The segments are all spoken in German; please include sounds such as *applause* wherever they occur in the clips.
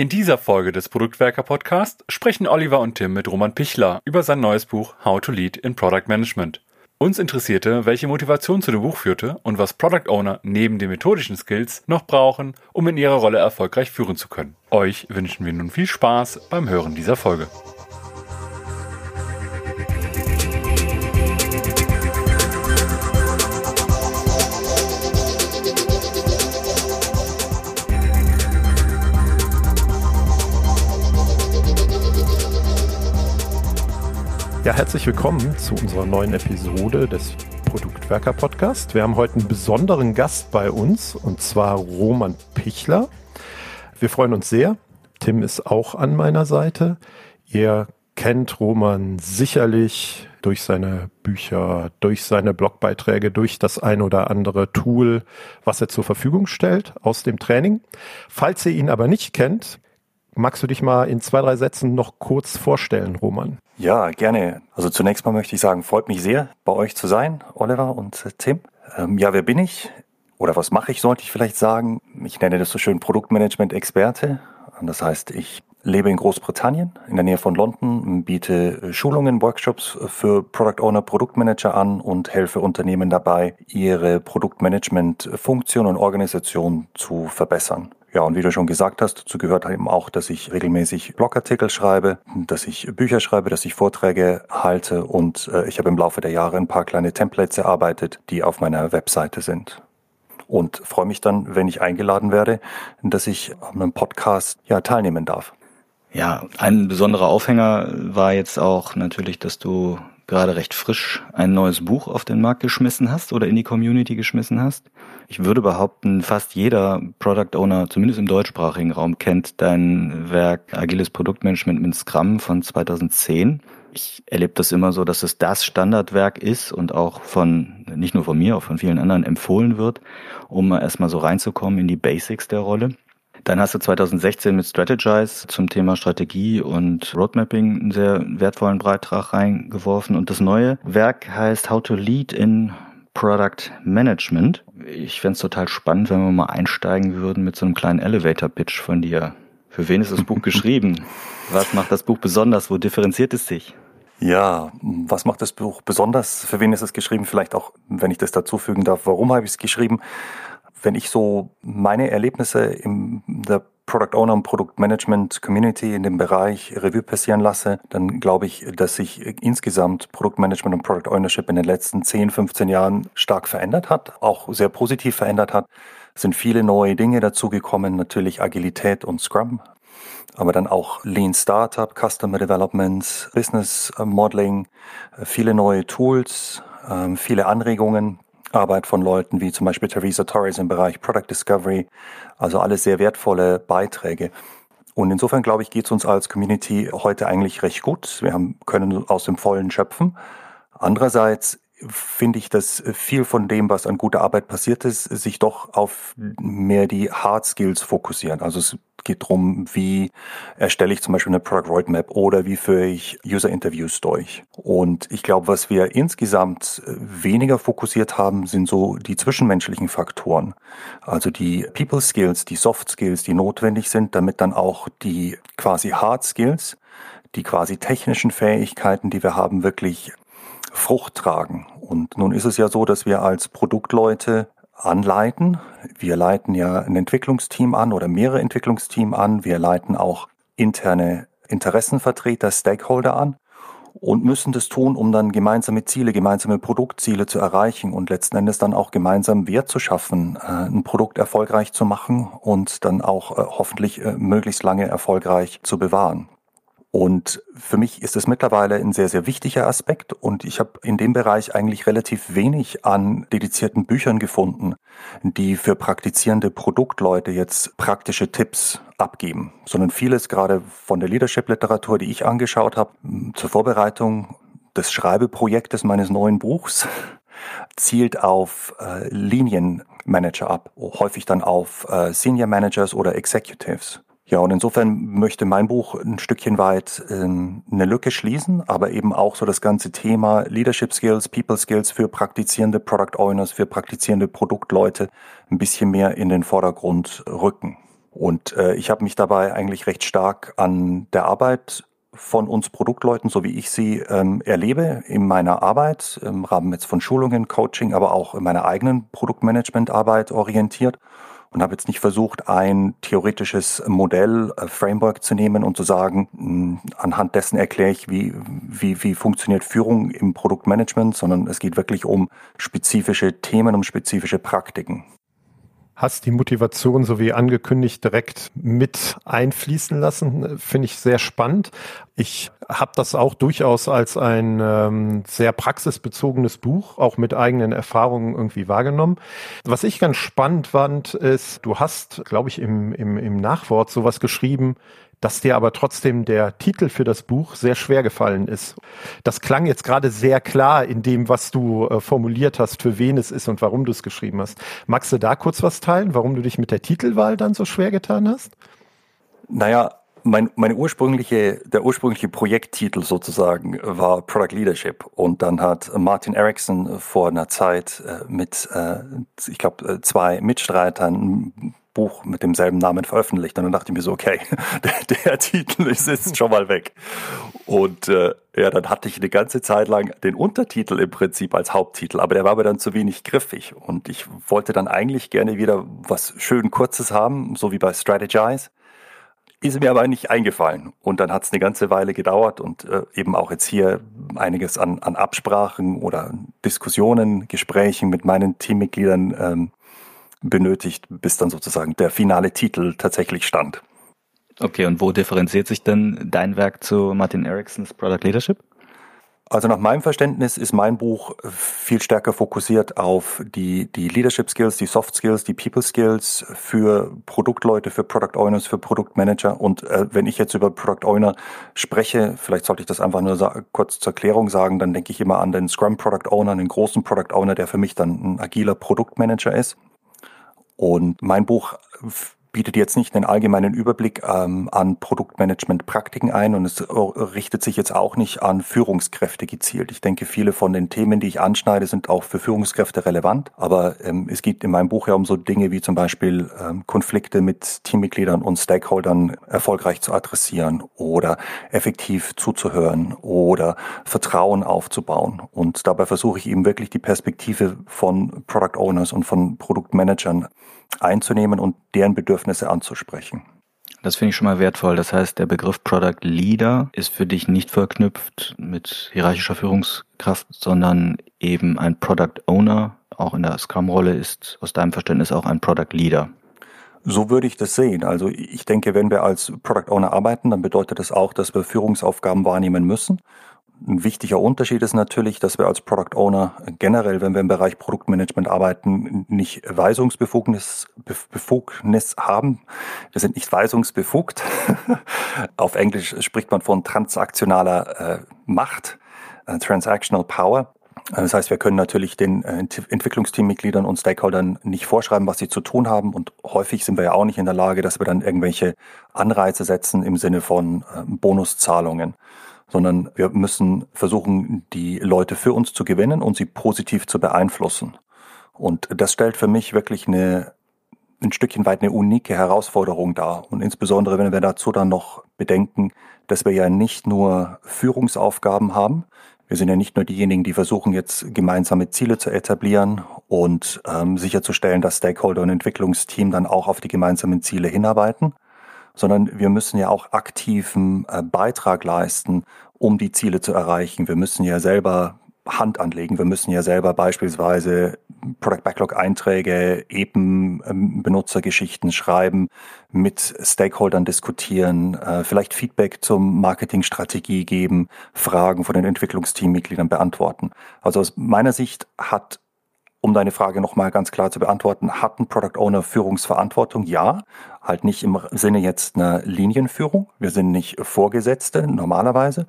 In dieser Folge des Produktwerker Podcast sprechen Oliver und Tim mit Roman Pichler über sein neues Buch How to Lead in Product Management. Uns interessierte, welche Motivation zu dem Buch führte und was Product Owner neben den methodischen Skills noch brauchen, um in ihrer Rolle erfolgreich führen zu können. Euch wünschen wir nun viel Spaß beim Hören dieser Folge. Ja, herzlich willkommen zu unserer neuen Episode des Produktwerker Podcast. Wir haben heute einen besonderen Gast bei uns und zwar Roman Pichler. Wir freuen uns sehr. Tim ist auch an meiner Seite. Ihr kennt Roman sicherlich durch seine Bücher, durch seine Blogbeiträge, durch das ein oder andere Tool, was er zur Verfügung stellt aus dem Training. Falls ihr ihn aber nicht kennt, magst du dich mal in zwei, drei Sätzen noch kurz vorstellen, Roman? Ja, gerne. Also zunächst mal möchte ich sagen, freut mich sehr, bei euch zu sein, Oliver und äh, Tim. Ähm, ja, wer bin ich? Oder was mache ich, sollte ich vielleicht sagen. Ich nenne das so schön Produktmanagement-Experte. Das heißt, ich lebe in Großbritannien, in der Nähe von London, biete äh, Schulungen, Workshops für Product Owner, Produktmanager an und helfe Unternehmen dabei, ihre Produktmanagement-Funktion und Organisation zu verbessern. Ja, und wie du schon gesagt hast, dazu gehört eben auch, dass ich regelmäßig Blogartikel schreibe, dass ich Bücher schreibe, dass ich Vorträge halte und äh, ich habe im Laufe der Jahre ein paar kleine Templates erarbeitet, die auf meiner Webseite sind. Und freue mich dann, wenn ich eingeladen werde, dass ich an einem Podcast ja teilnehmen darf. Ja, ein besonderer Aufhänger war jetzt auch natürlich, dass du gerade recht frisch ein neues Buch auf den Markt geschmissen hast oder in die Community geschmissen hast. Ich würde behaupten, fast jeder Product Owner, zumindest im deutschsprachigen Raum, kennt dein Werk Agiles Produktmanagement mit Scrum von 2010. Ich erlebe das immer so, dass es das Standardwerk ist und auch von, nicht nur von mir, auch von vielen anderen empfohlen wird, um erstmal so reinzukommen in die Basics der Rolle. Dann hast du 2016 mit Strategize zum Thema Strategie und Roadmapping einen sehr wertvollen Beitrag reingeworfen. Und das neue Werk heißt How to Lead in Product Management. Ich fände es total spannend, wenn wir mal einsteigen würden mit so einem kleinen Elevator-Pitch von dir. Für wen ist das Buch *laughs* geschrieben? Was macht das Buch besonders? Wo differenziert es sich? Ja, was macht das Buch besonders? Für wen ist es geschrieben? Vielleicht auch, wenn ich das dazu fügen darf, warum habe ich es geschrieben? wenn ich so meine Erlebnisse in der Product Owner und Produktmanagement Community in dem Bereich Revue passieren lasse, dann glaube ich, dass sich insgesamt Produktmanagement und Product Ownership in den letzten 10, 15 Jahren stark verändert hat, auch sehr positiv verändert hat. Es sind viele neue Dinge dazugekommen, natürlich Agilität und Scrum, aber dann auch Lean Startup, Customer Development, Business Modeling, viele neue Tools, ähm, viele Anregungen. Arbeit von Leuten wie zum Beispiel Theresa Torres im Bereich Product Discovery. Also alles sehr wertvolle Beiträge. Und insofern glaube ich, geht es uns als Community heute eigentlich recht gut. Wir haben, können aus dem Vollen schöpfen. Andererseits finde ich, dass viel von dem, was an guter Arbeit passiert ist, sich doch auf mehr die Hard Skills fokussieren. Also es geht darum, wie erstelle ich zum Beispiel eine Product Roadmap oder wie führe ich User Interviews durch. Und ich glaube, was wir insgesamt weniger fokussiert haben, sind so die zwischenmenschlichen Faktoren. Also die People Skills, die Soft Skills, die notwendig sind, damit dann auch die quasi Hard Skills, die quasi technischen Fähigkeiten, die wir haben, wirklich Frucht tragen. Und nun ist es ja so, dass wir als Produktleute anleiten. Wir leiten ja ein Entwicklungsteam an oder mehrere Entwicklungsteam an. Wir leiten auch interne Interessenvertreter, Stakeholder an und müssen das tun, um dann gemeinsame Ziele, gemeinsame Produktziele zu erreichen und letzten Endes dann auch gemeinsam Wert zu schaffen, äh, ein Produkt erfolgreich zu machen und dann auch äh, hoffentlich äh, möglichst lange erfolgreich zu bewahren. Und für mich ist es mittlerweile ein sehr, sehr wichtiger Aspekt und ich habe in dem Bereich eigentlich relativ wenig an dedizierten Büchern gefunden, die für praktizierende Produktleute jetzt praktische Tipps abgeben, sondern vieles gerade von der Leadership-Literatur, die ich angeschaut habe, zur Vorbereitung des Schreibeprojektes meines neuen Buchs, *laughs* zielt auf äh, Linienmanager ab, häufig dann auf äh, Senior Managers oder Executives. Ja, und insofern möchte mein Buch ein Stückchen weit ähm, eine Lücke schließen, aber eben auch so das ganze Thema Leadership Skills, People Skills für praktizierende Product Owners, für praktizierende Produktleute ein bisschen mehr in den Vordergrund rücken. Und äh, ich habe mich dabei eigentlich recht stark an der Arbeit von uns Produktleuten, so wie ich sie ähm, erlebe in meiner Arbeit, im Rahmen jetzt von Schulungen, Coaching, aber auch in meiner eigenen Produktmanagementarbeit orientiert und habe jetzt nicht versucht, ein theoretisches Modell, äh, Framework zu nehmen und zu sagen, mh, hm, anhand dessen erkläre ich, wie, wie, wie funktioniert Führung im Produktmanagement, sondern es geht wirklich um spezifische Themen, um spezifische Praktiken hast die Motivation, so wie angekündigt, direkt mit einfließen lassen. Finde ich sehr spannend. Ich habe das auch durchaus als ein ähm, sehr praxisbezogenes Buch, auch mit eigenen Erfahrungen irgendwie wahrgenommen. Was ich ganz spannend fand, ist, du hast, glaube ich, im, im, im Nachwort sowas geschrieben, dass dir aber trotzdem der Titel für das Buch sehr schwer gefallen ist. Das klang jetzt gerade sehr klar in dem, was du äh, formuliert hast, für wen es ist und warum du es geschrieben hast. Magst du da kurz was teilen, warum du dich mit der Titelwahl dann so schwer getan hast? Naja, mein, meine ursprüngliche, der ursprüngliche Projekttitel sozusagen war Product Leadership und dann hat Martin Erickson vor einer Zeit äh, mit, äh, ich glaube, äh, zwei Mitstreitern Buch mit demselben Namen veröffentlicht und dann dachte ich mir so, okay, *laughs* der, der Titel ist jetzt schon mal weg. Und äh, ja, dann hatte ich eine ganze Zeit lang den Untertitel im Prinzip als Haupttitel, aber der war mir dann zu wenig griffig und ich wollte dann eigentlich gerne wieder was schön Kurzes haben, so wie bei Strategize ist mir aber nicht eingefallen. Und dann hat es eine ganze Weile gedauert und äh, eben auch jetzt hier einiges an, an Absprachen oder Diskussionen, Gesprächen mit meinen Teammitgliedern ähm, benötigt, bis dann sozusagen der finale Titel tatsächlich stand. Okay, und wo differenziert sich denn dein Werk zu Martin Ericksons Product Leadership? Also nach meinem Verständnis ist mein Buch viel stärker fokussiert auf die, die Leadership Skills, die Soft Skills, die People Skills für Produktleute, für Product Owners, für Produktmanager. Und äh, wenn ich jetzt über Product Owner spreche, vielleicht sollte ich das einfach nur kurz zur Klärung sagen, dann denke ich immer an den Scrum Product Owner, den großen Product Owner, der für mich dann ein agiler Produktmanager ist. Und mein Buch bietet jetzt nicht einen allgemeinen Überblick ähm, an Produktmanagement-Praktiken ein und es richtet sich jetzt auch nicht an Führungskräfte gezielt. Ich denke, viele von den Themen, die ich anschneide, sind auch für Führungskräfte relevant. Aber ähm, es geht in meinem Buch ja um so Dinge wie zum Beispiel ähm, Konflikte mit Teammitgliedern und Stakeholdern erfolgreich zu adressieren oder effektiv zuzuhören oder Vertrauen aufzubauen. Und dabei versuche ich eben wirklich die Perspektive von Product Owners und von Produktmanagern einzunehmen und deren Bedürfnisse anzusprechen. Das finde ich schon mal wertvoll. Das heißt, der Begriff Product Leader ist für dich nicht verknüpft mit hierarchischer Führungskraft, sondern eben ein Product Owner, auch in der Scrum-Rolle ist aus deinem Verständnis auch ein Product Leader. So würde ich das sehen. Also ich denke, wenn wir als Product Owner arbeiten, dann bedeutet das auch, dass wir Führungsaufgaben wahrnehmen müssen. Ein wichtiger Unterschied ist natürlich, dass wir als Product Owner generell, wenn wir im Bereich Produktmanagement arbeiten, nicht Weisungsbefugnis Befugnis haben. Wir sind nicht weisungsbefugt. *laughs* Auf Englisch spricht man von transaktionaler äh, Macht, äh, transactional power. Das heißt, wir können natürlich den äh, Entwicklungsteammitgliedern und Stakeholdern nicht vorschreiben, was sie zu tun haben. Und häufig sind wir ja auch nicht in der Lage, dass wir dann irgendwelche Anreize setzen im Sinne von äh, Bonuszahlungen sondern wir müssen versuchen, die Leute für uns zu gewinnen und sie positiv zu beeinflussen. Und das stellt für mich wirklich eine, ein Stückchen weit eine unique Herausforderung dar. Und insbesondere, wenn wir dazu dann noch bedenken, dass wir ja nicht nur Führungsaufgaben haben, wir sind ja nicht nur diejenigen, die versuchen jetzt gemeinsame Ziele zu etablieren und ähm, sicherzustellen, dass Stakeholder und Entwicklungsteam dann auch auf die gemeinsamen Ziele hinarbeiten, sondern wir müssen ja auch aktiven äh, Beitrag leisten, um die Ziele zu erreichen. Wir müssen ja selber Hand anlegen. Wir müssen ja selber beispielsweise Product Backlog Einträge, eben ähm, Benutzergeschichten schreiben, mit Stakeholdern diskutieren, äh, vielleicht Feedback zum Marketingstrategie geben, Fragen von den Entwicklungsteammitgliedern beantworten. Also aus meiner Sicht hat um deine Frage nochmal ganz klar zu beantworten, hat ein Product Owner Führungsverantwortung? Ja, halt nicht im Sinne jetzt einer Linienführung. Wir sind nicht Vorgesetzte normalerweise.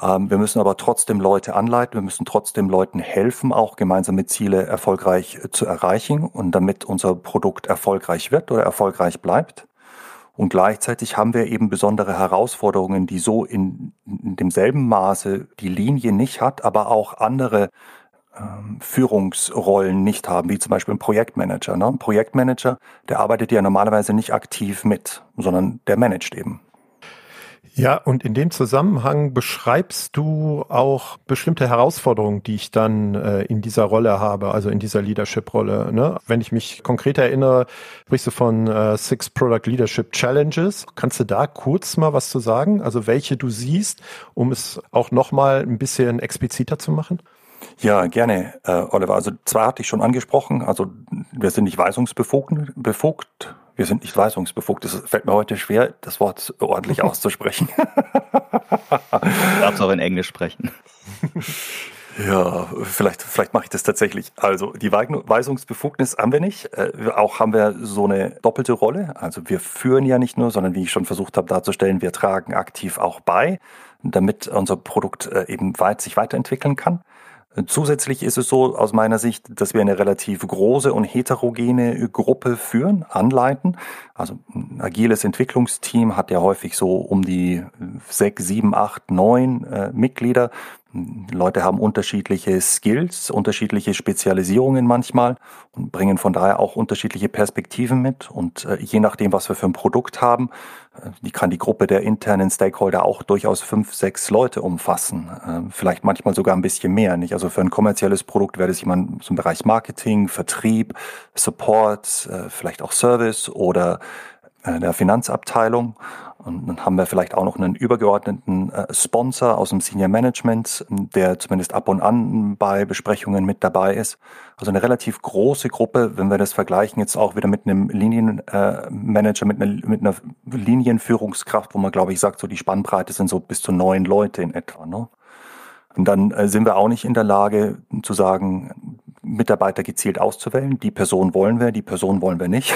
Ähm, wir müssen aber trotzdem Leute anleiten. Wir müssen trotzdem Leuten helfen, auch gemeinsame Ziele erfolgreich zu erreichen und damit unser Produkt erfolgreich wird oder erfolgreich bleibt. Und gleichzeitig haben wir eben besondere Herausforderungen, die so in, in demselben Maße die Linie nicht hat, aber auch andere Führungsrollen nicht haben, wie zum Beispiel ein Projektmanager. Ne? Ein Projektmanager, der arbeitet ja normalerweise nicht aktiv mit, sondern der managt eben. Ja, und in dem Zusammenhang beschreibst du auch bestimmte Herausforderungen, die ich dann äh, in dieser Rolle habe, also in dieser Leadership-Rolle. Ne? Wenn ich mich konkret erinnere, sprichst du von äh, Six Product Leadership Challenges. Kannst du da kurz mal was zu sagen? Also welche du siehst, um es auch nochmal ein bisschen expliziter zu machen? Ja, gerne, äh, Oliver. Also zwei hatte ich schon angesprochen. Also wir sind nicht weisungsbefugt, befugt, wir sind nicht weisungsbefugt. Es fällt mir heute schwer, das Wort ordentlich *laughs* auszusprechen. du darfst auch in Englisch sprechen. *laughs* Ja, vielleicht, vielleicht mache ich das tatsächlich. Also die Weisungsbefugnis haben wir nicht. Äh, auch haben wir so eine doppelte Rolle. Also wir führen ja nicht nur, sondern wie ich schon versucht habe darzustellen, wir tragen aktiv auch bei, damit unser Produkt äh, eben weit sich weiterentwickeln kann. Zusätzlich ist es so aus meiner Sicht, dass wir eine relativ große und heterogene Gruppe führen, anleiten. Also ein agiles Entwicklungsteam hat ja häufig so um die sechs, sieben, acht, neun äh, Mitglieder. Leute haben unterschiedliche Skills, unterschiedliche Spezialisierungen manchmal und bringen von daher auch unterschiedliche Perspektiven mit. Und äh, je nachdem, was wir für ein Produkt haben, äh, die kann die Gruppe der internen Stakeholder auch durchaus fünf, sechs Leute umfassen. Äh, vielleicht manchmal sogar ein bisschen mehr. Nicht? Also für ein kommerzielles Produkt wäre das jemand zum Bereich Marketing, Vertrieb, Support, äh, vielleicht auch Service oder der Finanzabteilung. Und dann haben wir vielleicht auch noch einen übergeordneten äh, Sponsor aus dem Senior Management, der zumindest ab und an bei Besprechungen mit dabei ist. Also eine relativ große Gruppe, wenn wir das vergleichen, jetzt auch wieder mit einem Linienmanager, mit einer, mit einer Linienführungskraft, wo man, glaube ich, sagt, so die Spannbreite sind so bis zu neun Leute in etwa. Ne? Und dann äh, sind wir auch nicht in der Lage zu sagen, Mitarbeiter gezielt auszuwählen. Die Person wollen wir, die Person wollen wir nicht.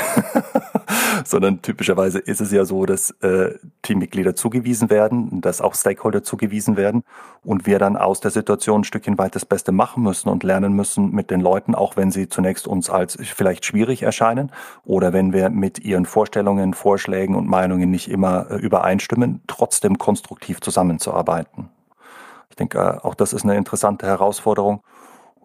*laughs* Sondern typischerweise ist es ja so, dass äh, Teammitglieder zugewiesen werden, dass auch Stakeholder zugewiesen werden und wir dann aus der Situation ein Stückchen weit das Beste machen müssen und lernen müssen mit den Leuten, auch wenn sie zunächst uns als vielleicht schwierig erscheinen oder wenn wir mit ihren Vorstellungen, Vorschlägen und Meinungen nicht immer äh, übereinstimmen, trotzdem konstruktiv zusammenzuarbeiten. Ich denke, äh, auch das ist eine interessante Herausforderung.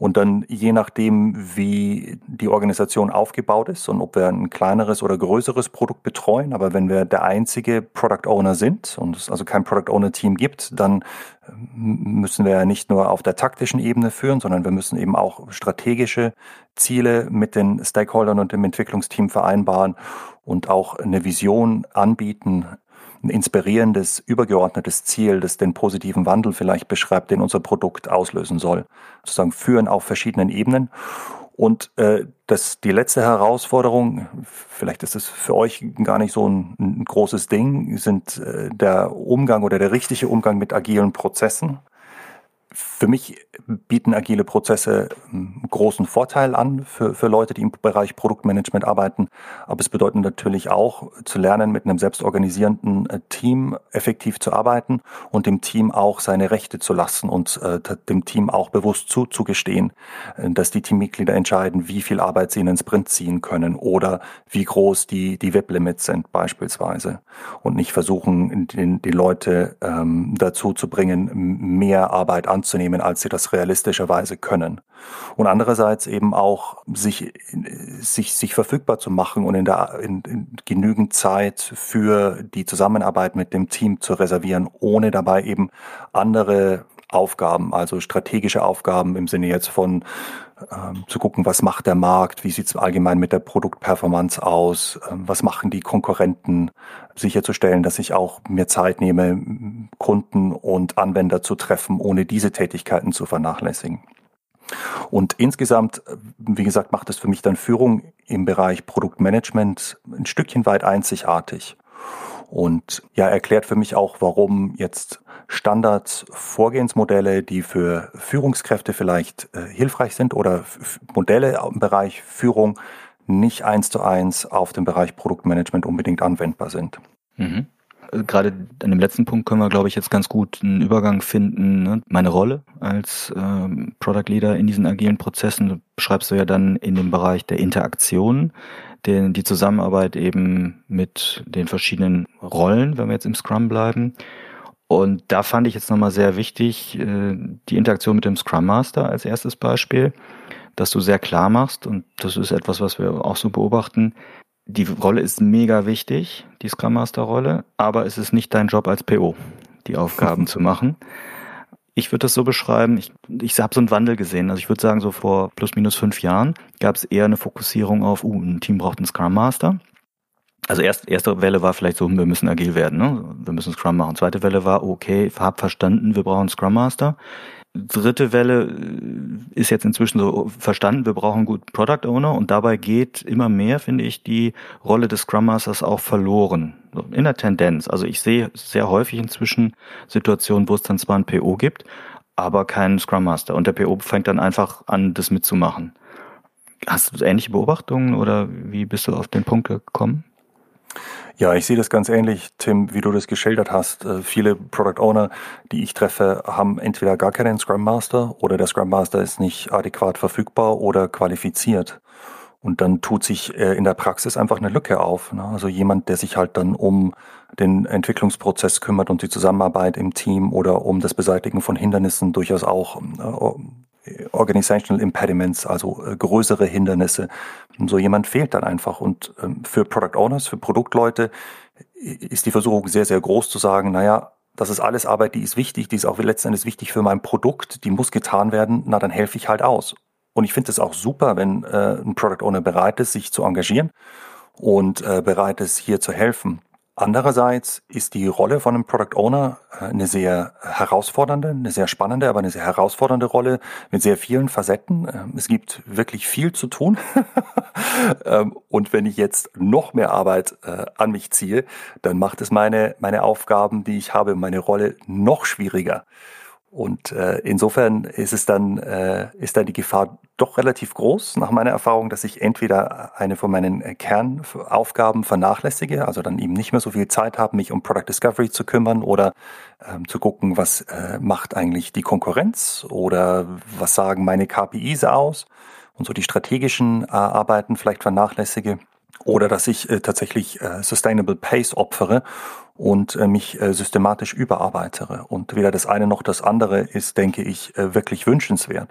Und dann je nachdem, wie die Organisation aufgebaut ist und ob wir ein kleineres oder größeres Produkt betreuen, aber wenn wir der einzige Product Owner sind und es also kein Product Owner Team gibt, dann müssen wir ja nicht nur auf der taktischen Ebene führen, sondern wir müssen eben auch strategische Ziele mit den Stakeholdern und dem Entwicklungsteam vereinbaren und auch eine Vision anbieten, ein inspirierendes, übergeordnetes Ziel, das den positiven Wandel vielleicht beschreibt, den unser Produkt auslösen soll. Sozusagen führen auf verschiedenen Ebenen. Und äh, das die letzte Herausforderung, vielleicht ist es für euch gar nicht so ein, ein großes Ding, sind äh, der Umgang oder der richtige Umgang mit agilen Prozessen. Für mich bieten agile Prozesse einen großen Vorteil an für, für Leute, die im Bereich Produktmanagement arbeiten. Aber es bedeutet natürlich auch zu lernen, mit einem selbstorganisierenden äh, Team effektiv zu arbeiten und dem Team auch seine Rechte zu lassen und äh, dem Team auch bewusst zuzugestehen, äh, dass die Teammitglieder entscheiden, wie viel Arbeit sie in den Sprint ziehen können oder wie groß die, die WIP-Limits sind beispielsweise. Und nicht versuchen, die, die Leute ähm, dazu zu bringen, mehr Arbeit anzunehmen anzunehmen, als sie das realistischerweise können. Und andererseits eben auch sich, sich, sich verfügbar zu machen und in, der, in, in genügend Zeit für die Zusammenarbeit mit dem Team zu reservieren, ohne dabei eben andere Aufgaben, also strategische Aufgaben im Sinne jetzt von ähm, zu gucken, was macht der Markt, wie sieht es allgemein mit der Produktperformance aus, ähm, was machen die Konkurrenten, sicherzustellen, dass ich auch mir Zeit nehme, Kunden und Anwender zu treffen, ohne diese Tätigkeiten zu vernachlässigen. Und insgesamt, wie gesagt, macht es für mich dann Führung im Bereich Produktmanagement ein Stückchen weit einzigartig. Und ja, erklärt für mich auch, warum jetzt Standards-Vorgehensmodelle, die für Führungskräfte vielleicht äh, hilfreich sind oder Modelle im Bereich Führung nicht eins zu eins auf den Bereich Produktmanagement unbedingt anwendbar sind. Mhm. Äh, gerade an dem letzten Punkt können wir, glaube ich, jetzt ganz gut einen Übergang finden. Ne? Meine Rolle als ähm, Product Leader in diesen agilen Prozessen beschreibst du ja dann in dem Bereich der Interaktion, den, die Zusammenarbeit eben mit den verschiedenen Rollen, wenn wir jetzt im Scrum bleiben. Und da fand ich jetzt nochmal sehr wichtig, äh, die Interaktion mit dem Scrum Master als erstes Beispiel, dass du sehr klar machst, und das ist etwas, was wir auch so beobachten, die Rolle ist mega wichtig, die Scrum Master Rolle, aber es ist nicht dein Job als PO, die Aufgaben *laughs* zu machen. Ich würde das so beschreiben, ich, ich habe so einen Wandel gesehen. Also ich würde sagen, so vor plus minus fünf Jahren gab es eher eine Fokussierung auf, uh, ein Team braucht einen Scrum Master. Also erst, erste Welle war vielleicht so, wir müssen agil werden, ne? wir müssen Scrum machen. Zweite Welle war, okay, hab verstanden, wir brauchen Scrum Master. Dritte Welle äh, ist jetzt inzwischen so verstanden, wir brauchen gut Product Owner und dabei geht immer mehr, finde ich, die Rolle des Scrum Masters auch verloren. In der Tendenz. Also ich sehe sehr häufig inzwischen Situationen, wo es dann zwar ein PO gibt, aber keinen Scrum Master und der PO fängt dann einfach an, das mitzumachen. Hast du ähnliche Beobachtungen oder wie bist du auf den Punkt gekommen? Ja, ich sehe das ganz ähnlich, Tim, wie du das geschildert hast. Äh, viele Product Owner, die ich treffe, haben entweder gar keinen Scrum Master oder der Scrum Master ist nicht adäquat verfügbar oder qualifiziert. Und dann tut sich äh, in der Praxis einfach eine Lücke auf. Ne? Also jemand, der sich halt dann um den Entwicklungsprozess kümmert und die Zusammenarbeit im Team oder um das Beseitigen von Hindernissen durchaus auch äh, Organizational Impediments, also äh, größere Hindernisse. So jemand fehlt dann einfach. Und ähm, für Product Owners, für Produktleute ist die Versuchung sehr, sehr groß zu sagen, naja, das ist alles Arbeit, die ist wichtig, die ist auch letzten Endes wichtig für mein Produkt, die muss getan werden, na dann helfe ich halt aus. Und ich finde es auch super, wenn äh, ein Product Owner bereit ist, sich zu engagieren und äh, bereit ist, hier zu helfen. Andererseits ist die Rolle von einem Product Owner äh, eine sehr herausfordernde, eine sehr spannende, aber eine sehr herausfordernde Rolle mit sehr vielen Facetten. Ähm, es gibt wirklich viel zu tun. *laughs* Ähm, und wenn ich jetzt noch mehr Arbeit äh, an mich ziehe, dann macht es meine, meine Aufgaben, die ich habe, meine Rolle noch schwieriger. Und äh, insofern ist es dann, äh, ist dann die Gefahr doch relativ groß, nach meiner Erfahrung, dass ich entweder eine von meinen Kernaufgaben vernachlässige, also dann eben nicht mehr so viel Zeit habe, mich um Product Discovery zu kümmern oder ähm, zu gucken, was äh, macht eigentlich die Konkurrenz oder was sagen meine KPIs aus und so die strategischen äh, Arbeiten vielleicht vernachlässige oder dass ich äh, tatsächlich äh, Sustainable Pace opfere und äh, mich äh, systematisch überarbeitere. Und weder das eine noch das andere ist, denke ich, äh, wirklich wünschenswert.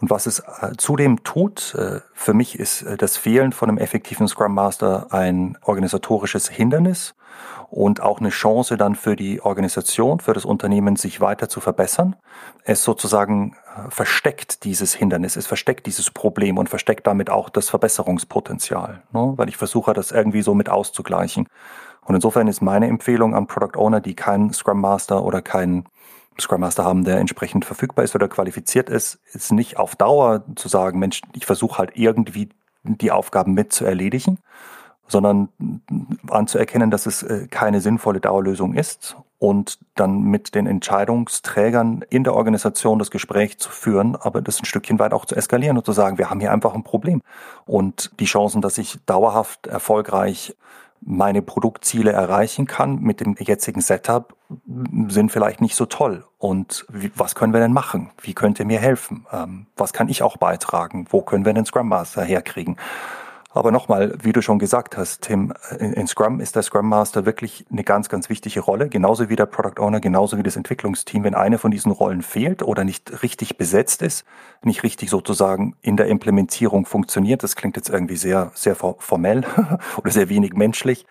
Und was es äh, zudem tut, äh, für mich ist äh, das Fehlen von einem effektiven Scrum Master ein organisatorisches Hindernis und auch eine Chance dann für die Organisation, für das Unternehmen, sich weiter zu verbessern. Es sozusagen versteckt dieses Hindernis, es versteckt dieses Problem und versteckt damit auch das Verbesserungspotenzial, ne? weil ich versuche, das irgendwie so mit auszugleichen. Und insofern ist meine Empfehlung an Product Owner, die keinen Scrum Master oder keinen Scrum Master haben, der entsprechend verfügbar ist oder qualifiziert ist, ist nicht auf Dauer zu sagen, Mensch, ich versuche halt irgendwie die Aufgaben mit zu erledigen, sondern anzuerkennen, dass es äh, keine sinnvolle Dauerlösung ist und dann mit den Entscheidungsträgern in der Organisation das Gespräch zu führen, aber das ein Stückchen weit auch zu eskalieren und zu sagen, wir haben hier einfach ein Problem. Und die Chancen, dass ich dauerhaft erfolgreich meine Produktziele erreichen kann mit dem jetzigen Setup, sind vielleicht nicht so toll. Und wie, was können wir denn machen? Wie könnt ihr mir helfen? Ähm, was kann ich auch beitragen? Wo können wir den Scrum Master herkriegen? Aber nochmal, wie du schon gesagt hast, Tim, in, Scrum ist der Scrum Master wirklich eine ganz, ganz wichtige Rolle, genauso wie der Product Owner, genauso wie das Entwicklungsteam. Wenn eine von diesen Rollen fehlt oder nicht richtig besetzt ist, nicht richtig sozusagen in der Implementierung funktioniert, das klingt jetzt irgendwie sehr, sehr formell *laughs* oder sehr wenig menschlich,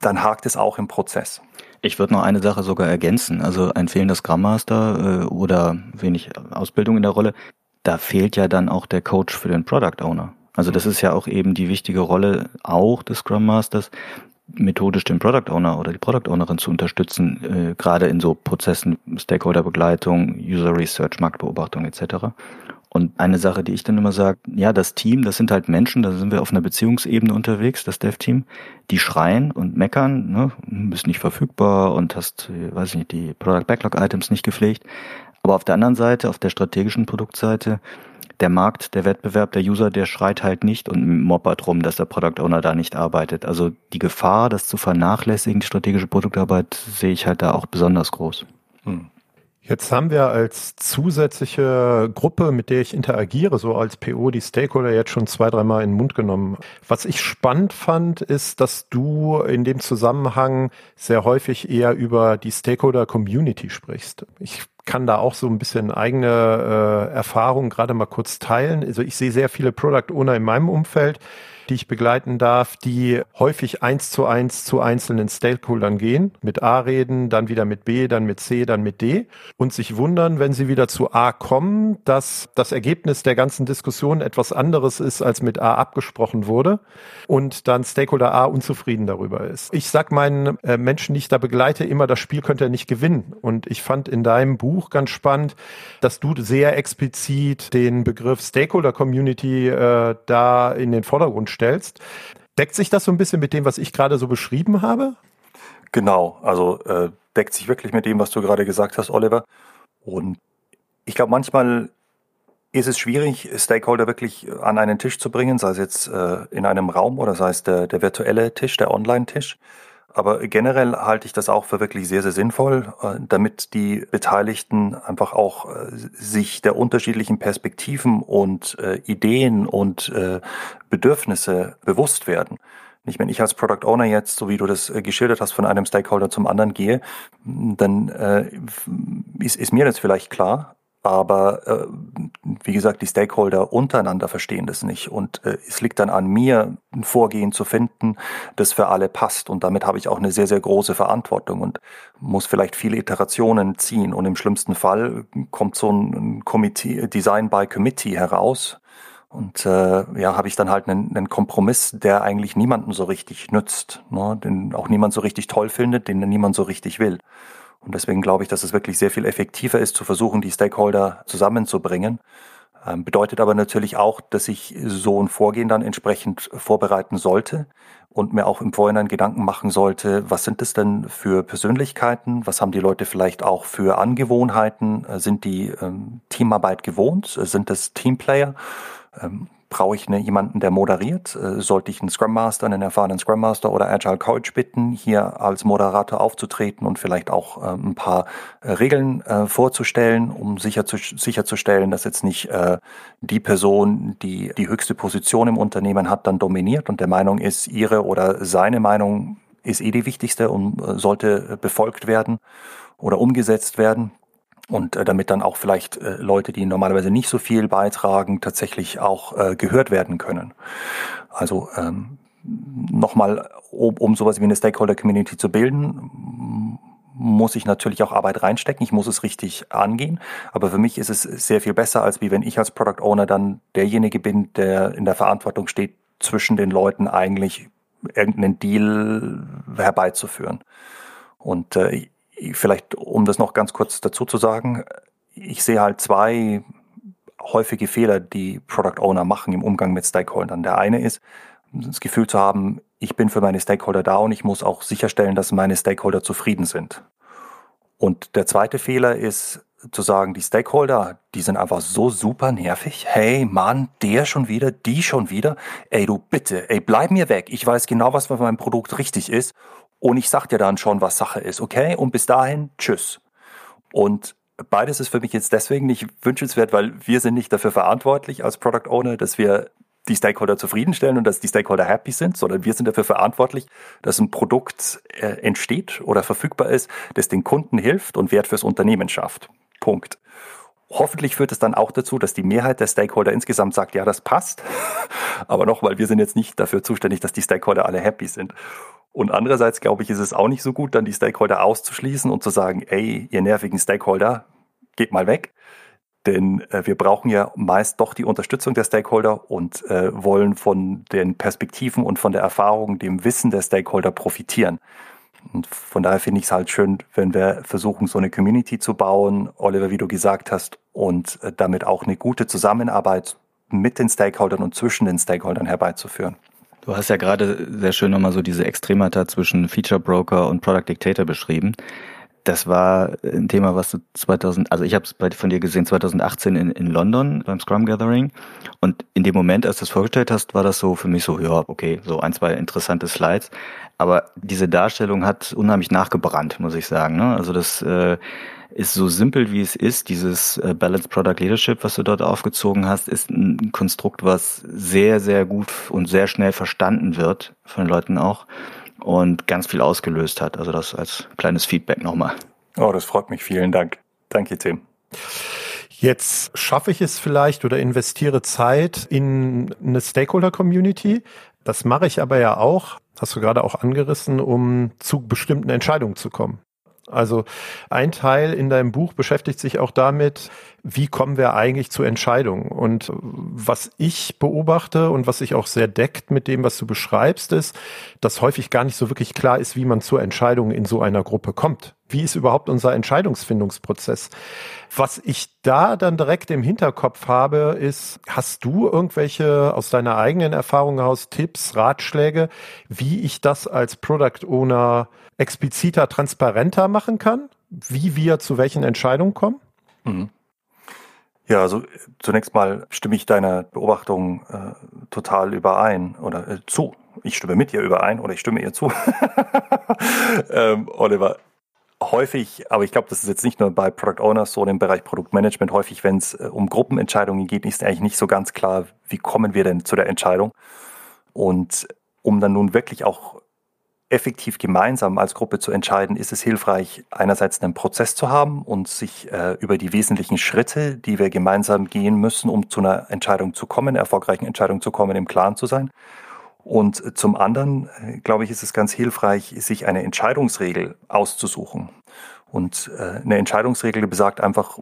dann hakt es auch im Prozess. Ich würde noch eine Sache sogar ergänzen. Also ein fehlender Scrum Master äh, oder wenig Ausbildung in der Rolle, da fehlt ja dann auch der Coach für den Product Owner. Also das ist ja auch eben die wichtige Rolle auch des Scrum Masters, methodisch den Product Owner oder die Product Ownerin zu unterstützen, äh, gerade in so Prozessen, Stakeholder-Begleitung, User Research, Marktbeobachtung etc. Und eine Sache, die ich dann immer sage, ja, das Team, das sind halt Menschen, da sind wir auf einer Beziehungsebene unterwegs, das Dev-Team, die schreien und meckern, ne, bist nicht verfügbar und hast, weiß ich nicht, die Product Backlog Items nicht gepflegt. Aber auf der anderen Seite, auf der strategischen Produktseite, der Markt, der Wettbewerb, der User, der schreit halt nicht und moppert rum, dass der Product Owner da nicht arbeitet. Also die Gefahr, das zu vernachlässigen, die strategische Produktarbeit, sehe ich halt da auch besonders groß. Hm. Jetzt haben wir als zusätzliche Gruppe, mit der ich interagiere, so als PO, die Stakeholder jetzt schon zwei, dreimal in den Mund genommen. Was ich spannend fand, ist, dass du in dem Zusammenhang sehr häufig eher über die Stakeholder Community sprichst. Ich kann da auch so ein bisschen eigene äh, Erfahrungen gerade mal kurz teilen. Also ich sehe sehr viele Product Owner in meinem Umfeld, die ich begleiten darf, die häufig eins zu eins zu einzelnen Stakeholdern gehen, mit A reden, dann wieder mit B, dann mit C, dann mit D und sich wundern, wenn sie wieder zu A kommen, dass das Ergebnis der ganzen Diskussion etwas anderes ist, als mit A abgesprochen wurde und dann Stakeholder A unzufrieden darüber ist. Ich sag meinen äh, Menschen, die ich da begleite, immer, das Spiel könnte er nicht gewinnen. Und ich fand in deinem Buch ganz spannend, dass du sehr explizit den Begriff Stakeholder Community äh, da in den Vordergrund stellst. Deckt sich das so ein bisschen mit dem, was ich gerade so beschrieben habe? Genau, also äh, deckt sich wirklich mit dem, was du gerade gesagt hast, Oliver. Und ich glaube, manchmal ist es schwierig, Stakeholder wirklich an einen Tisch zu bringen, sei es jetzt äh, in einem Raum oder sei es der, der virtuelle Tisch, der Online-Tisch. Aber generell halte ich das auch für wirklich sehr, sehr sinnvoll, äh, damit die Beteiligten einfach auch äh, sich der unterschiedlichen Perspektiven und äh, Ideen und Bedürfnisse bewusst werden. Nicht, wenn ich als Product Owner jetzt, so wie du das geschildert hast, von einem Stakeholder zum anderen gehe, dann äh, ist, ist mir das vielleicht klar, aber äh, wie gesagt, die Stakeholder untereinander verstehen das nicht. Und äh, es liegt dann an mir, ein Vorgehen zu finden, das für alle passt. Und damit habe ich auch eine sehr, sehr große Verantwortung und muss vielleicht viele Iterationen ziehen. Und im schlimmsten Fall kommt so ein Committee, Design by Committee heraus. Und äh, ja, habe ich dann halt einen, einen Kompromiss, der eigentlich niemanden so richtig nützt, ne? den auch niemand so richtig toll findet, den niemand so richtig will. Und deswegen glaube ich, dass es wirklich sehr viel effektiver ist, zu versuchen, die Stakeholder zusammenzubringen. Ähm, bedeutet aber natürlich auch, dass ich so ein Vorgehen dann entsprechend vorbereiten sollte und mir auch im Vorhinein Gedanken machen sollte, was sind es denn für Persönlichkeiten, was haben die Leute vielleicht auch für Angewohnheiten, äh, sind die ähm, Teamarbeit gewohnt, sind es Teamplayer, ähm, Brauche ich eine, jemanden, der moderiert? Äh, sollte ich einen Scrum Master, einen erfahrenen Scrum Master oder Agile Coach bitten, hier als Moderator aufzutreten und vielleicht auch äh, ein paar äh, Regeln äh, vorzustellen, um sicher zu, sicherzustellen, dass jetzt nicht die Person, die die höchste Position im Unternehmen hat, dann dominiert und der Meinung ist, ihre oder seine Meinung ist eh die wichtigste und sollte befolgt werden oder umgesetzt werden und äh, damit dann auch vielleicht äh, Leute, die normalerweise nicht so viel beitragen, tatsächlich auch äh, gehört werden können. Also ähm, nochmal, um, um sowas wie eine Stakeholder-Community zu bilden, muss ich natürlich auch Arbeit reinstecken. Ich muss es richtig angehen. Aber für mich ist es sehr viel besser, als wie wenn ich als Product Owner dann derjenige bin, der in der Verantwortung steht, zwischen den Leuten eigentlich irgendeinen Deal herbeizuführen. Und äh, vielleicht, um das noch ganz kurz dazu zu sagen, ich sehe halt zwei häufige Fehler, die Product Owner machen im Umgang mit Stakeholdern. Der eine ist, das Gefühl zu haben, ich bin für meine Stakeholder da und ich muss auch sicherstellen, dass meine Stakeholder zufrieden sind. Und der zweite Fehler ist zu sagen, die Stakeholder, die sind einfach so super nervig. Hey, Mann, der schon wieder, die schon wieder. Ey, du bitte, ey, bleib mir weg. Ich weiß genau, was für mein Produkt richtig ist und ich sag dir dann schon, was Sache ist, okay? Und bis dahin, tschüss. Und beides ist für mich jetzt deswegen nicht wünschenswert, weil wir sind nicht dafür verantwortlich als Product Owner, dass wir die Stakeholder zufriedenstellen und dass die Stakeholder happy sind, sondern wir sind dafür verantwortlich, dass ein Produkt äh, entsteht oder verfügbar ist, das den Kunden hilft und Wert fürs Unternehmen schafft. Punkt. Hoffentlich führt es dann auch dazu, dass die Mehrheit der Stakeholder insgesamt sagt, ja, das passt. *laughs* Aber nochmal, wir sind jetzt nicht dafür zuständig, dass die Stakeholder alle happy sind. Und andererseits, glaube ich, ist es auch nicht so gut, dann die Stakeholder auszuschließen und zu sagen, ey, ihr nervigen Stakeholder, geht mal weg. Denn äh, wir brauchen ja meist doch die Unterstützung der Stakeholder und äh, wollen von den Perspektiven und von der Erfahrung, dem Wissen der Stakeholder profitieren. Und von daher finde ich es halt schön, wenn wir versuchen, so eine Community zu bauen, Oliver, wie du gesagt hast, und äh, damit auch eine gute Zusammenarbeit mit den Stakeholdern und zwischen den Stakeholdern herbeizuführen. Du hast ja gerade sehr schön nochmal so diese Extremata zwischen Feature Broker und Product Dictator beschrieben. Das war ein Thema, was du 2000, also ich habe es von dir gesehen 2018 in, in London beim Scrum Gathering und in dem Moment, als du es vorgestellt hast, war das so für mich so, ja, okay, so ein, zwei interessante Slides, aber diese Darstellung hat unheimlich nachgebrannt, muss ich sagen. Ne? Also das äh, ist so simpel wie es ist, dieses äh, Balanced Product Leadership, was du dort aufgezogen hast, ist ein Konstrukt, was sehr, sehr gut und sehr schnell verstanden wird von den Leuten auch und ganz viel ausgelöst hat. Also das als kleines Feedback nochmal. Oh, das freut mich. Vielen Dank. Danke, Tim. Jetzt schaffe ich es vielleicht oder investiere Zeit in eine Stakeholder-Community. Das mache ich aber ja auch, hast du gerade auch angerissen, um zu bestimmten Entscheidungen zu kommen. Also ein Teil in deinem Buch beschäftigt sich auch damit, wie kommen wir eigentlich zu Entscheidungen. Und was ich beobachte und was sich auch sehr deckt mit dem, was du beschreibst, ist, dass häufig gar nicht so wirklich klar ist, wie man zur Entscheidung in so einer Gruppe kommt. Wie ist überhaupt unser Entscheidungsfindungsprozess? Was ich da dann direkt im Hinterkopf habe, ist, hast du irgendwelche aus deiner eigenen Erfahrung heraus Tipps, Ratschläge, wie ich das als Product Owner expliziter, transparenter machen kann, wie wir zu welchen Entscheidungen kommen? Mhm. Ja, also zunächst mal stimme ich deiner Beobachtung äh, total überein oder äh, zu. Ich stimme mit ihr überein oder ich stimme ihr zu. *laughs* ähm, Oliver, häufig, aber ich glaube, das ist jetzt nicht nur bei Product Owners so im Bereich Produktmanagement, häufig, wenn es äh, um Gruppenentscheidungen geht, ist eigentlich nicht so ganz klar, wie kommen wir denn zu der Entscheidung. Und um dann nun wirklich auch effektiv gemeinsam als Gruppe zu entscheiden, ist es hilfreich, einerseits einen Prozess zu haben und sich äh, über die wesentlichen Schritte, die wir gemeinsam gehen müssen, um zu einer Entscheidung zu kommen, erfolgreichen Entscheidung zu kommen, im Klaren zu sein. Und zum anderen, äh, glaube ich, ist es ganz hilfreich, sich eine Entscheidungsregel auszusuchen. Und äh, eine Entscheidungsregel besagt einfach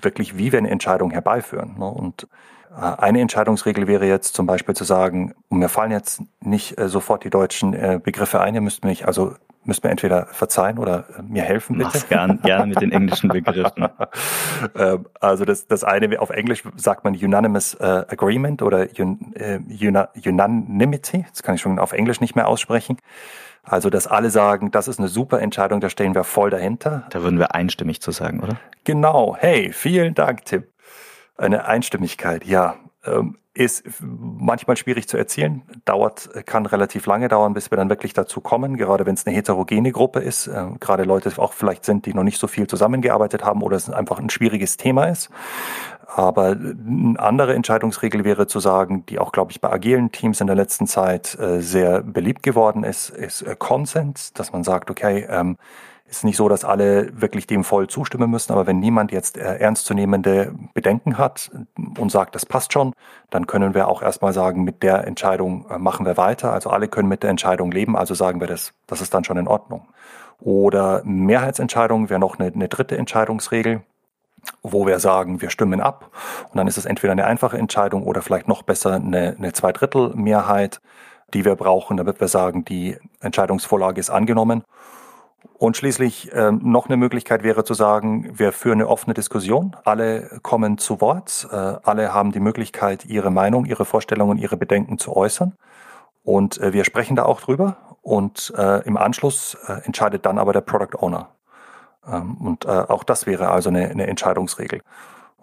wirklich, wie wir eine Entscheidung herbeiführen. Ne? Und eine Entscheidungsregel wäre jetzt zum Beispiel zu sagen, mir fallen jetzt nicht äh, sofort die deutschen äh, Begriffe ein, ihr müsst mich also müsst mir entweder verzeihen oder mir helfen, bitte. Mach's gern, gerne mit den englischen *laughs* Begriffen. Ähm, also das, das eine, auf Englisch sagt man Unanimous Agreement oder Unanimity. Das kann ich schon auf Englisch nicht mehr aussprechen. Also, dass alle sagen, das ist eine super Entscheidung, da stehen wir voll dahinter. Da würden wir einstimmig zu sagen, oder? Genau. Hey, vielen Dank, Tim. Eine Einstimmigkeit, ja. Ähm, ist manchmal schwierig zu erzielen, dauert, kann relativ lange dauern, bis wir dann wirklich dazu kommen, gerade wenn es eine heterogene Gruppe ist, äh, gerade Leute auch vielleicht sind, die noch nicht so viel zusammengearbeitet haben oder es einfach ein schwieriges Thema ist. Aber eine andere Entscheidungsregel wäre zu sagen, die auch, glaube ich, bei agilen Teams in der letzten Zeit äh, sehr beliebt geworden ist, ist äh, Consent, dass man sagt, okay, ist nicht so, dass alle wirklich dem voll zustimmen müssen, aber wenn niemand jetzt äh, ernstzunehmende Bedenken hat und sagt, das passt schon, dann können wir auch erstmal sagen, mit der Entscheidung äh, machen wir weiter. Also alle können mit der Entscheidung leben, also sagen wir das, das ist dann schon in Ordnung. Oder Mehrheitsentscheidung wäre noch eine, eine dritte Entscheidungsregel wo wir sagen, wir stimmen ab. Und dann ist es entweder eine einfache Entscheidung oder vielleicht noch besser eine, eine Zweidrittelmehrheit, die wir brauchen, damit wir sagen, die Entscheidungsvorlage ist angenommen. Und schließlich ähm, noch eine Möglichkeit wäre zu sagen, wir führen eine offene Diskussion, alle kommen zu Wort, äh, alle haben die Möglichkeit, ihre Meinung, ihre Vorstellungen, ihre Bedenken zu äußern. Und äh, wir sprechen da auch drüber und äh, im Anschluss äh, entscheidet dann aber der Product Owner. Ähm, und äh, auch das wäre also eine, eine Entscheidungsregel.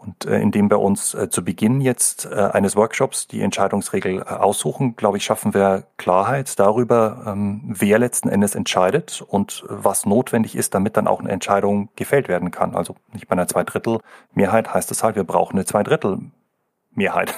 Und äh, indem wir uns äh, zu Beginn jetzt äh, eines Workshops die Entscheidungsregel äh, aussuchen, glaube ich, schaffen wir Klarheit darüber, ähm, wer letzten Endes entscheidet und was notwendig ist, damit dann auch eine Entscheidung gefällt werden kann. Also nicht bei einer Zweidrittelmehrheit heißt es halt, wir brauchen eine Zweidrittelmehrheit.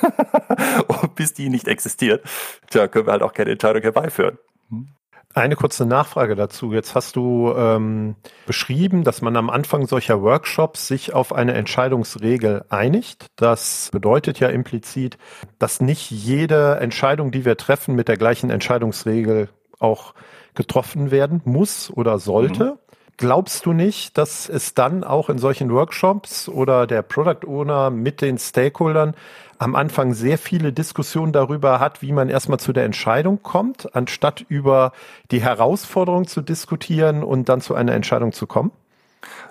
und *laughs* bis die nicht existiert, tja, können wir halt auch keine Entscheidung herbeiführen. Hm? Eine kurze Nachfrage dazu. Jetzt hast du ähm, beschrieben, dass man am Anfang solcher Workshops sich auf eine Entscheidungsregel einigt. Das bedeutet ja implizit, dass nicht jede Entscheidung, die wir treffen, mit der gleichen Entscheidungsregel auch getroffen werden muss oder sollte. Mhm. Glaubst du nicht, dass es dann auch in solchen Workshops oder der Product Owner mit den Stakeholdern am Anfang sehr viele Diskussionen darüber hat, wie man erstmal zu der Entscheidung kommt, anstatt über die Herausforderung zu diskutieren und dann zu einer Entscheidung zu kommen?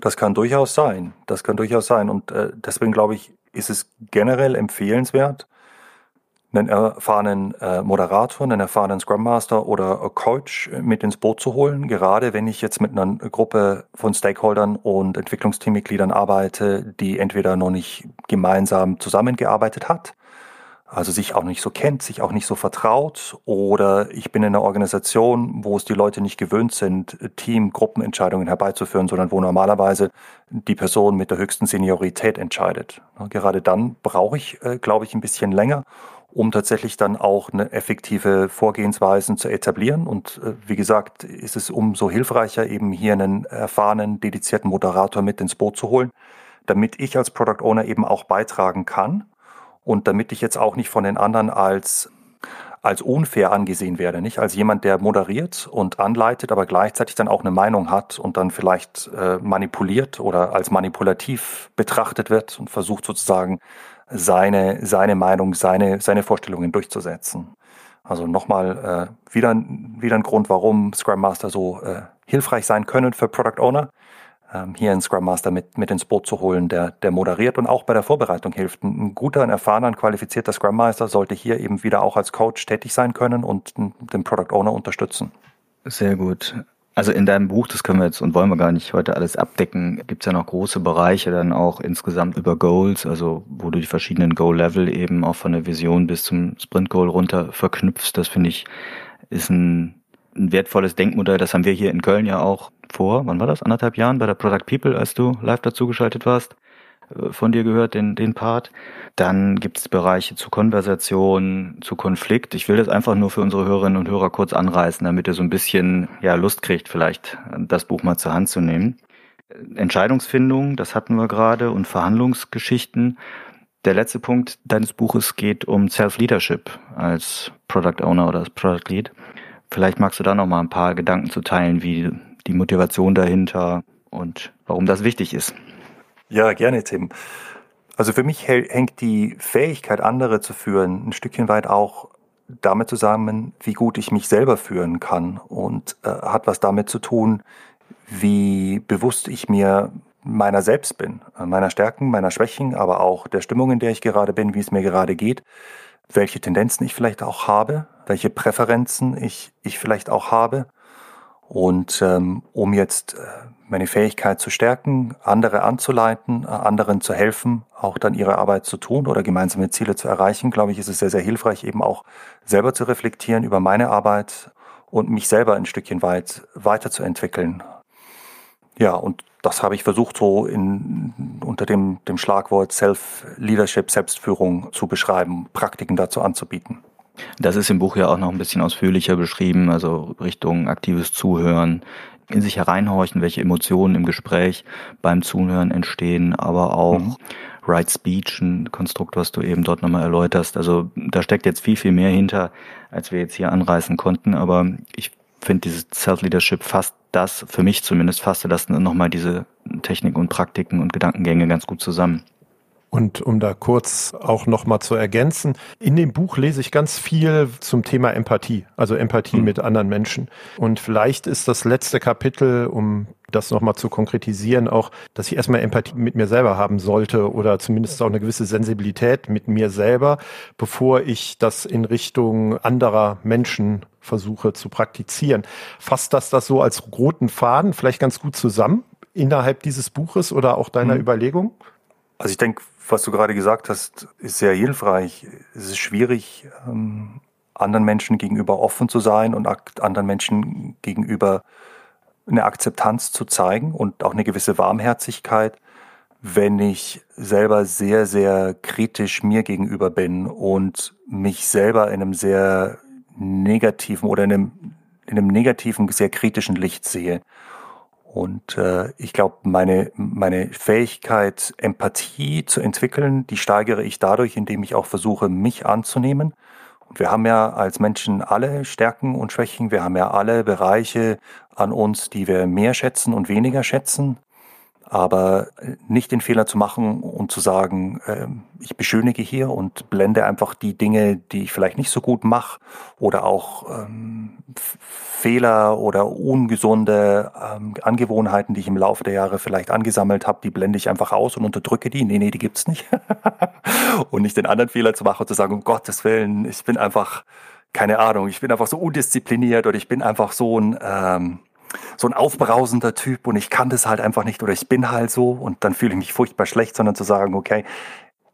Das kann durchaus sein. Das kann durchaus sein. Und äh, deswegen glaube ich, ist es generell empfehlenswert, einen erfahrenen äh, Moderator, einen erfahrenen Scrum Master oder Coach mit ins Boot zu holen. Gerade wenn ich jetzt mit einer Gruppe von Stakeholdern und Entwicklungsteammitgliedern arbeite, die entweder noch nicht gemeinsam zusammengearbeitet hat, also sich auch nicht so kennt, sich auch nicht so vertraut, oder ich bin in einer Organisation, wo es die Leute nicht gewöhnt sind, Team, Gruppenentscheidungen herbeizuführen, sondern wo normalerweise die Person mit der höchsten Seniorität entscheidet. Gerade dann brauche ich, äh, glaube ich, ein bisschen länger um tatsächlich dann auch eine effektive Vorgehensweisen zu etablieren. Und äh, wie gesagt, ist es umso hilfreicher, eben hier einen erfahrenen, dedizierten Moderator mit ins Boot zu holen, damit ich als Product Owner eben auch beitragen kann und damit ich jetzt auch nicht von den anderen als als unfair angesehen werde, nicht als jemand, der moderiert und anleitet, aber gleichzeitig dann auch eine Meinung hat und dann vielleicht äh, manipuliert oder als manipulativ betrachtet wird und versucht sozusagen seine, seine Meinung, seine, seine Vorstellungen durchzusetzen. Also nochmal äh, wieder, wieder ein Grund, warum Scrum Master so äh, hilfreich sein können für Product Owner. Ähm, hier einen Scrum Master mit, mit ins Boot zu holen, der, der moderiert und auch bei der Vorbereitung hilft. Ein, guter, ein erfahrener, ein qualifizierter Scrum Master sollte hier eben wieder auch als Coach tätig sein können und den Product Owner unterstützen. Sehr gut. Also in deinem Buch, das können wir jetzt und wollen wir gar nicht heute alles abdecken, gibt es ja noch große Bereiche dann auch insgesamt über Goals, also wo du die verschiedenen Goal-Level eben auch von der Vision bis zum Sprint-Goal runter verknüpfst. Das finde ich ist ein, ein wertvolles Denkmodell. Das haben wir hier in Köln ja auch vor, wann war das? Anderthalb Jahren bei der Product People, als du live dazugeschaltet warst, von dir gehört, den, den Part. Dann gibt es Bereiche zu Konversation, zu Konflikt. Ich will das einfach nur für unsere Hörerinnen und Hörer kurz anreißen, damit ihr so ein bisschen ja, Lust kriegt, vielleicht das Buch mal zur Hand zu nehmen. Entscheidungsfindung, das hatten wir gerade, und Verhandlungsgeschichten. Der letzte Punkt deines Buches geht um Self-Leadership als Product Owner oder als Product Lead. Vielleicht magst du da noch mal ein paar Gedanken zu teilen, wie die Motivation dahinter und warum das wichtig ist. Ja, gerne, Tim. Also für mich hängt die Fähigkeit, andere zu führen, ein Stückchen weit auch damit zusammen, wie gut ich mich selber führen kann und äh, hat was damit zu tun, wie bewusst ich mir meiner selbst bin, meiner Stärken, meiner Schwächen, aber auch der Stimmung, in der ich gerade bin, wie es mir gerade geht, welche Tendenzen ich vielleicht auch habe, welche Präferenzen ich, ich vielleicht auch habe. Und ähm, um jetzt äh, meine Fähigkeit zu stärken, andere anzuleiten, äh, anderen zu helfen, auch dann ihre Arbeit zu tun oder gemeinsame Ziele zu erreichen, glaube ich, ist es sehr, sehr hilfreich, eben auch selber zu reflektieren über meine Arbeit und mich selber ein Stückchen weit weiterzuentwickeln. Ja, und das habe ich versucht, so in, unter dem, dem Schlagwort Self-Leadership, Selbstführung zu beschreiben, Praktiken dazu anzubieten. Das ist im Buch ja auch noch ein bisschen ausführlicher beschrieben, also Richtung aktives Zuhören, in sich hereinhorchen, welche Emotionen im Gespräch beim Zuhören entstehen, aber auch mhm. Right Speech, ein Konstrukt, was du eben dort nochmal erläuterst. Also da steckt jetzt viel, viel mehr hinter, als wir jetzt hier anreißen konnten, aber ich finde dieses Self-Leadership fasst das, für mich zumindest, fasste das nochmal diese Techniken und Praktiken und Gedankengänge ganz gut zusammen. Und um da kurz auch nochmal zu ergänzen, in dem Buch lese ich ganz viel zum Thema Empathie, also Empathie mhm. mit anderen Menschen. Und vielleicht ist das letzte Kapitel, um das nochmal zu konkretisieren, auch, dass ich erstmal Empathie mit mir selber haben sollte oder zumindest auch eine gewisse Sensibilität mit mir selber, bevor ich das in Richtung anderer Menschen versuche zu praktizieren. Fasst das das so als roten Faden vielleicht ganz gut zusammen innerhalb dieses Buches oder auch deiner mhm. Überlegung? Also ich denke, was du gerade gesagt hast, ist sehr hilfreich. Es ist schwierig, ähm, anderen Menschen gegenüber offen zu sein und anderen Menschen gegenüber eine Akzeptanz zu zeigen und auch eine gewisse Warmherzigkeit, wenn ich selber sehr, sehr kritisch mir gegenüber bin und mich selber in einem sehr negativen oder in einem, in einem negativen, sehr kritischen Licht sehe. Und äh, ich glaube, meine, meine Fähigkeit, Empathie zu entwickeln, die steigere ich dadurch, indem ich auch versuche, mich anzunehmen. Und wir haben ja als Menschen alle Stärken und Schwächen, wir haben ja alle Bereiche an uns, die wir mehr schätzen und weniger schätzen. Aber nicht den Fehler zu machen und zu sagen, äh, ich beschönige hier und blende einfach die Dinge, die ich vielleicht nicht so gut mache oder auch ähm, Fehler oder ungesunde ähm, Angewohnheiten, die ich im Laufe der Jahre vielleicht angesammelt habe, die blende ich einfach aus und unterdrücke die. Nee, nee, die gibt's nicht. *laughs* und nicht den anderen Fehler zu machen und zu sagen, um Gottes Willen, ich bin einfach, keine Ahnung, ich bin einfach so undiszipliniert oder ich bin einfach so ein... Ähm, so ein aufbrausender Typ und ich kann das halt einfach nicht oder ich bin halt so und dann fühle ich mich furchtbar schlecht, sondern zu sagen, okay,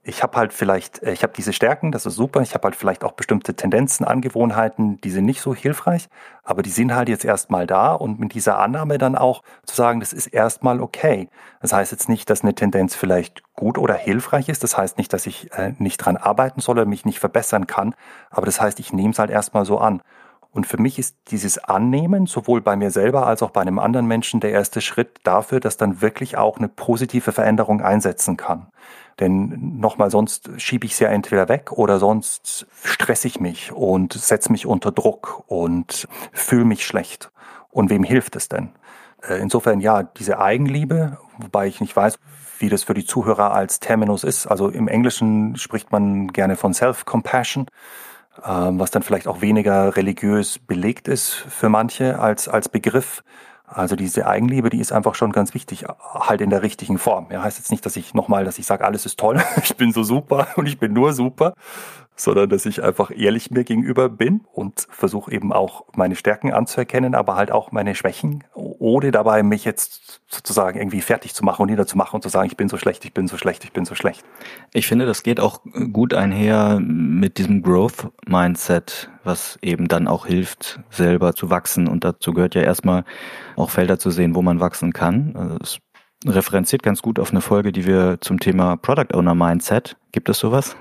ich habe halt vielleicht, äh, ich habe diese Stärken, das ist super. Ich habe halt vielleicht auch bestimmte Tendenzen, Angewohnheiten, die sind nicht so hilfreich, aber die sind halt jetzt erstmal da und mit dieser Annahme dann auch zu sagen, das ist erstmal okay. Das heißt jetzt nicht, dass eine Tendenz vielleicht gut oder hilfreich ist. Das heißt nicht, dass ich äh, nicht dran arbeiten soll oder mich nicht verbessern kann, aber das heißt, ich nehme es halt erstmal so an. Und für mich ist dieses Annehmen, sowohl bei mir selber als auch bei einem anderen Menschen, der erste Schritt dafür, dass dann wirklich auch eine positive Veränderung einsetzen kann. Denn nochmal, sonst schiebe ich es ja entweder weg oder sonst stress ich mich und setze mich unter Druck und fühle mich schlecht. Und wem hilft es denn? Äh, insofern ja, diese Eigenliebe, wobei ich nicht weiß, wie das für die Zuhörer als Terminus ist. Also im Englischen spricht man gerne von Self-Compassion, was dann vielleicht auch weniger religiös belegt ist für manche als, als Begriff. Also diese Eigenliebe, die ist einfach schon ganz wichtig, halt in der richtigen Form. Ja, heißt jetzt nicht, dass ich nochmal, dass ich sage, alles ist toll, *laughs* ich bin so super und ich bin nur super, sondern dass ich einfach ehrlich mir gegenüber bin und versuche eben auch meine Stärken anzuerkennen, aber halt auch meine Schwächen, ohne dabei mich jetzt sozusagen irgendwie fertig zu machen und niederzumachen und zu sagen, ich bin so schlecht, ich bin so schlecht, ich bin so schlecht. Ich finde, das geht auch gut einher mit diesem Growth Mindset, was eben dann auch hilft, selber zu wachsen. Und dazu gehört ja erstmal auch Felder zu sehen, wo man wachsen kann. Also referenziert ganz gut auf eine Folge, die wir zum Thema Product Owner Mindset, gibt es sowas,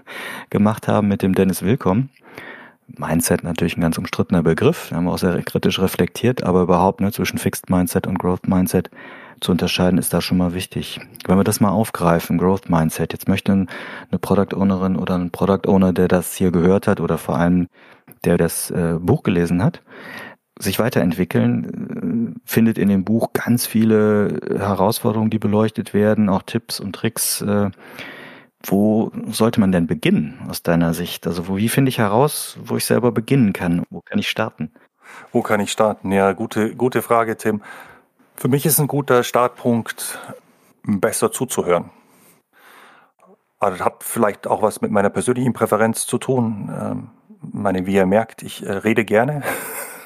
gemacht haben mit dem Dennis Willkommen. Mindset natürlich ein ganz umstrittener Begriff, haben wir auch sehr kritisch reflektiert, aber überhaupt ne, zwischen Fixed Mindset und Growth Mindset zu unterscheiden, ist da schon mal wichtig. Wenn wir das mal aufgreifen, Growth Mindset, jetzt möchte eine Product Ownerin oder ein Product Owner, der das hier gehört hat oder vor allem der das äh, Buch gelesen hat, sich weiterentwickeln, äh, findet in dem Buch ganz viele Herausforderungen, die beleuchtet werden, auch Tipps und Tricks. Äh, wo sollte man denn beginnen aus deiner Sicht? Also wo, wie finde ich heraus, wo ich selber beginnen kann? Wo kann ich starten? Wo kann ich starten? Ja, gute, gute Frage, Tim. Für mich ist ein guter Startpunkt, besser zuzuhören. Aber das hat vielleicht auch was mit meiner persönlichen Präferenz zu tun. Ähm, meine, wie ihr merkt, ich äh, rede gerne.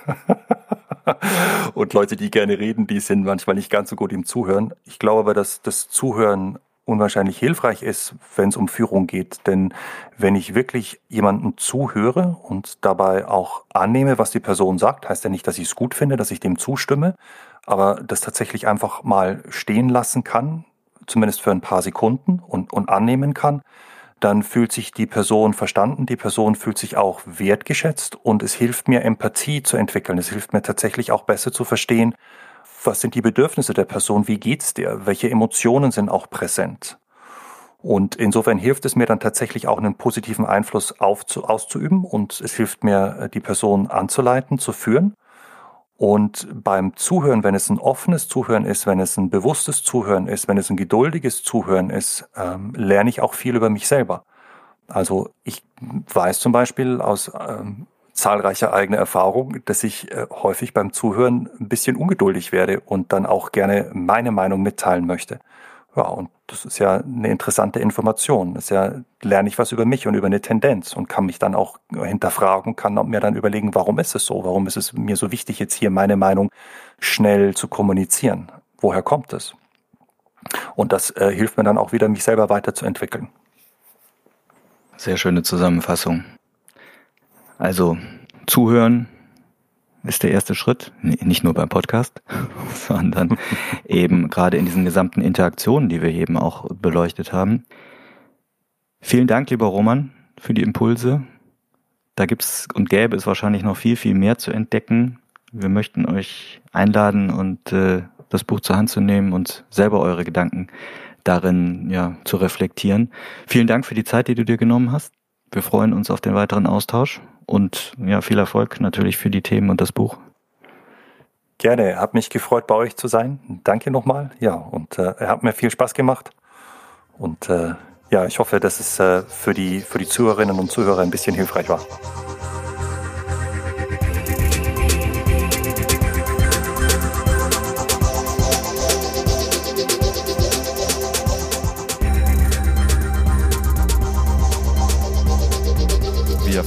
*laughs* und Leute, die gerne reden, die sind manchmal nicht ganz so gut im Zuhören. Ich glaube aber, dass das Zuhören unwahrscheinlich hilfreich ist, wenn es um Führung geht. Denn wenn ich wirklich jemandem zuhöre und dabei auch annehme, was die Person sagt, heißt ja nicht, dass ich es gut finde, dass ich dem zustimme, aber das tatsächlich einfach mal stehen lassen kann, zumindest für ein paar Sekunden und, und annehmen kann, dann fühlt sich die Person verstanden, die Person fühlt sich auch wertgeschätzt und es hilft mir, Empathie zu entwickeln. Es hilft mir tatsächlich auch besser zu verstehen, was sind die Bedürfnisse der Person, wie geht's dir, welche Emotionen sind auch präsent. Und insofern hilft es mir dann tatsächlich auch einen positiven Einfluss auf, auszuüben und es hilft mir, die Person anzuleiten, zu führen. Und beim Zuhören, wenn es ein offenes Zuhören ist, wenn es ein bewusstes Zuhören ist, wenn es ein geduldiges Zuhören ist, ähm, lerne ich auch viel über mich selber. Also ich weiß zum Beispiel aus ähm, zahlreicher eigener Erfahrung, dass ich äh, häufig beim Zuhören ein bisschen ungeduldig werde und dann auch gerne meine Meinung mitteilen möchte. Ja, und das ist ja eine interessante Information. Das ist ja, lerne ich was über mich und über eine Tendenz und kann mich dann auch hinterfragen, kann mir dann überlegen, warum ist es so? Warum ist es mir so wichtig, jetzt hier meine Meinung schnell zu kommunizieren? Woher kommt es? Und das äh, hilft mir dann auch wieder, mich selber weiterzuentwickeln. Sehr schöne Zusammenfassung. Also zuhören, ist der erste Schritt, nicht nur beim Podcast, *laughs* sondern *laughs* eben gerade in diesen gesamten Interaktionen, die wir eben auch beleuchtet haben. Vielen Dank, lieber Roman, für die Impulse. Da gibt's und gäbe es wahrscheinlich noch viel, viel mehr zu entdecken. Wir möchten euch einladen und äh, das Buch zur Hand zu nehmen und selber eure Gedanken darin ja zu reflektieren. Vielen Dank für die Zeit, die du dir genommen hast. Wir freuen uns auf den weiteren Austausch und ja, viel Erfolg natürlich für die Themen und das Buch. Gerne, hat mich gefreut, bei euch zu sein. Danke nochmal. Ja, und äh, hat mir viel Spaß gemacht. Und äh, ja, ich hoffe, dass es äh, für, die, für die Zuhörerinnen und Zuhörer ein bisschen hilfreich war.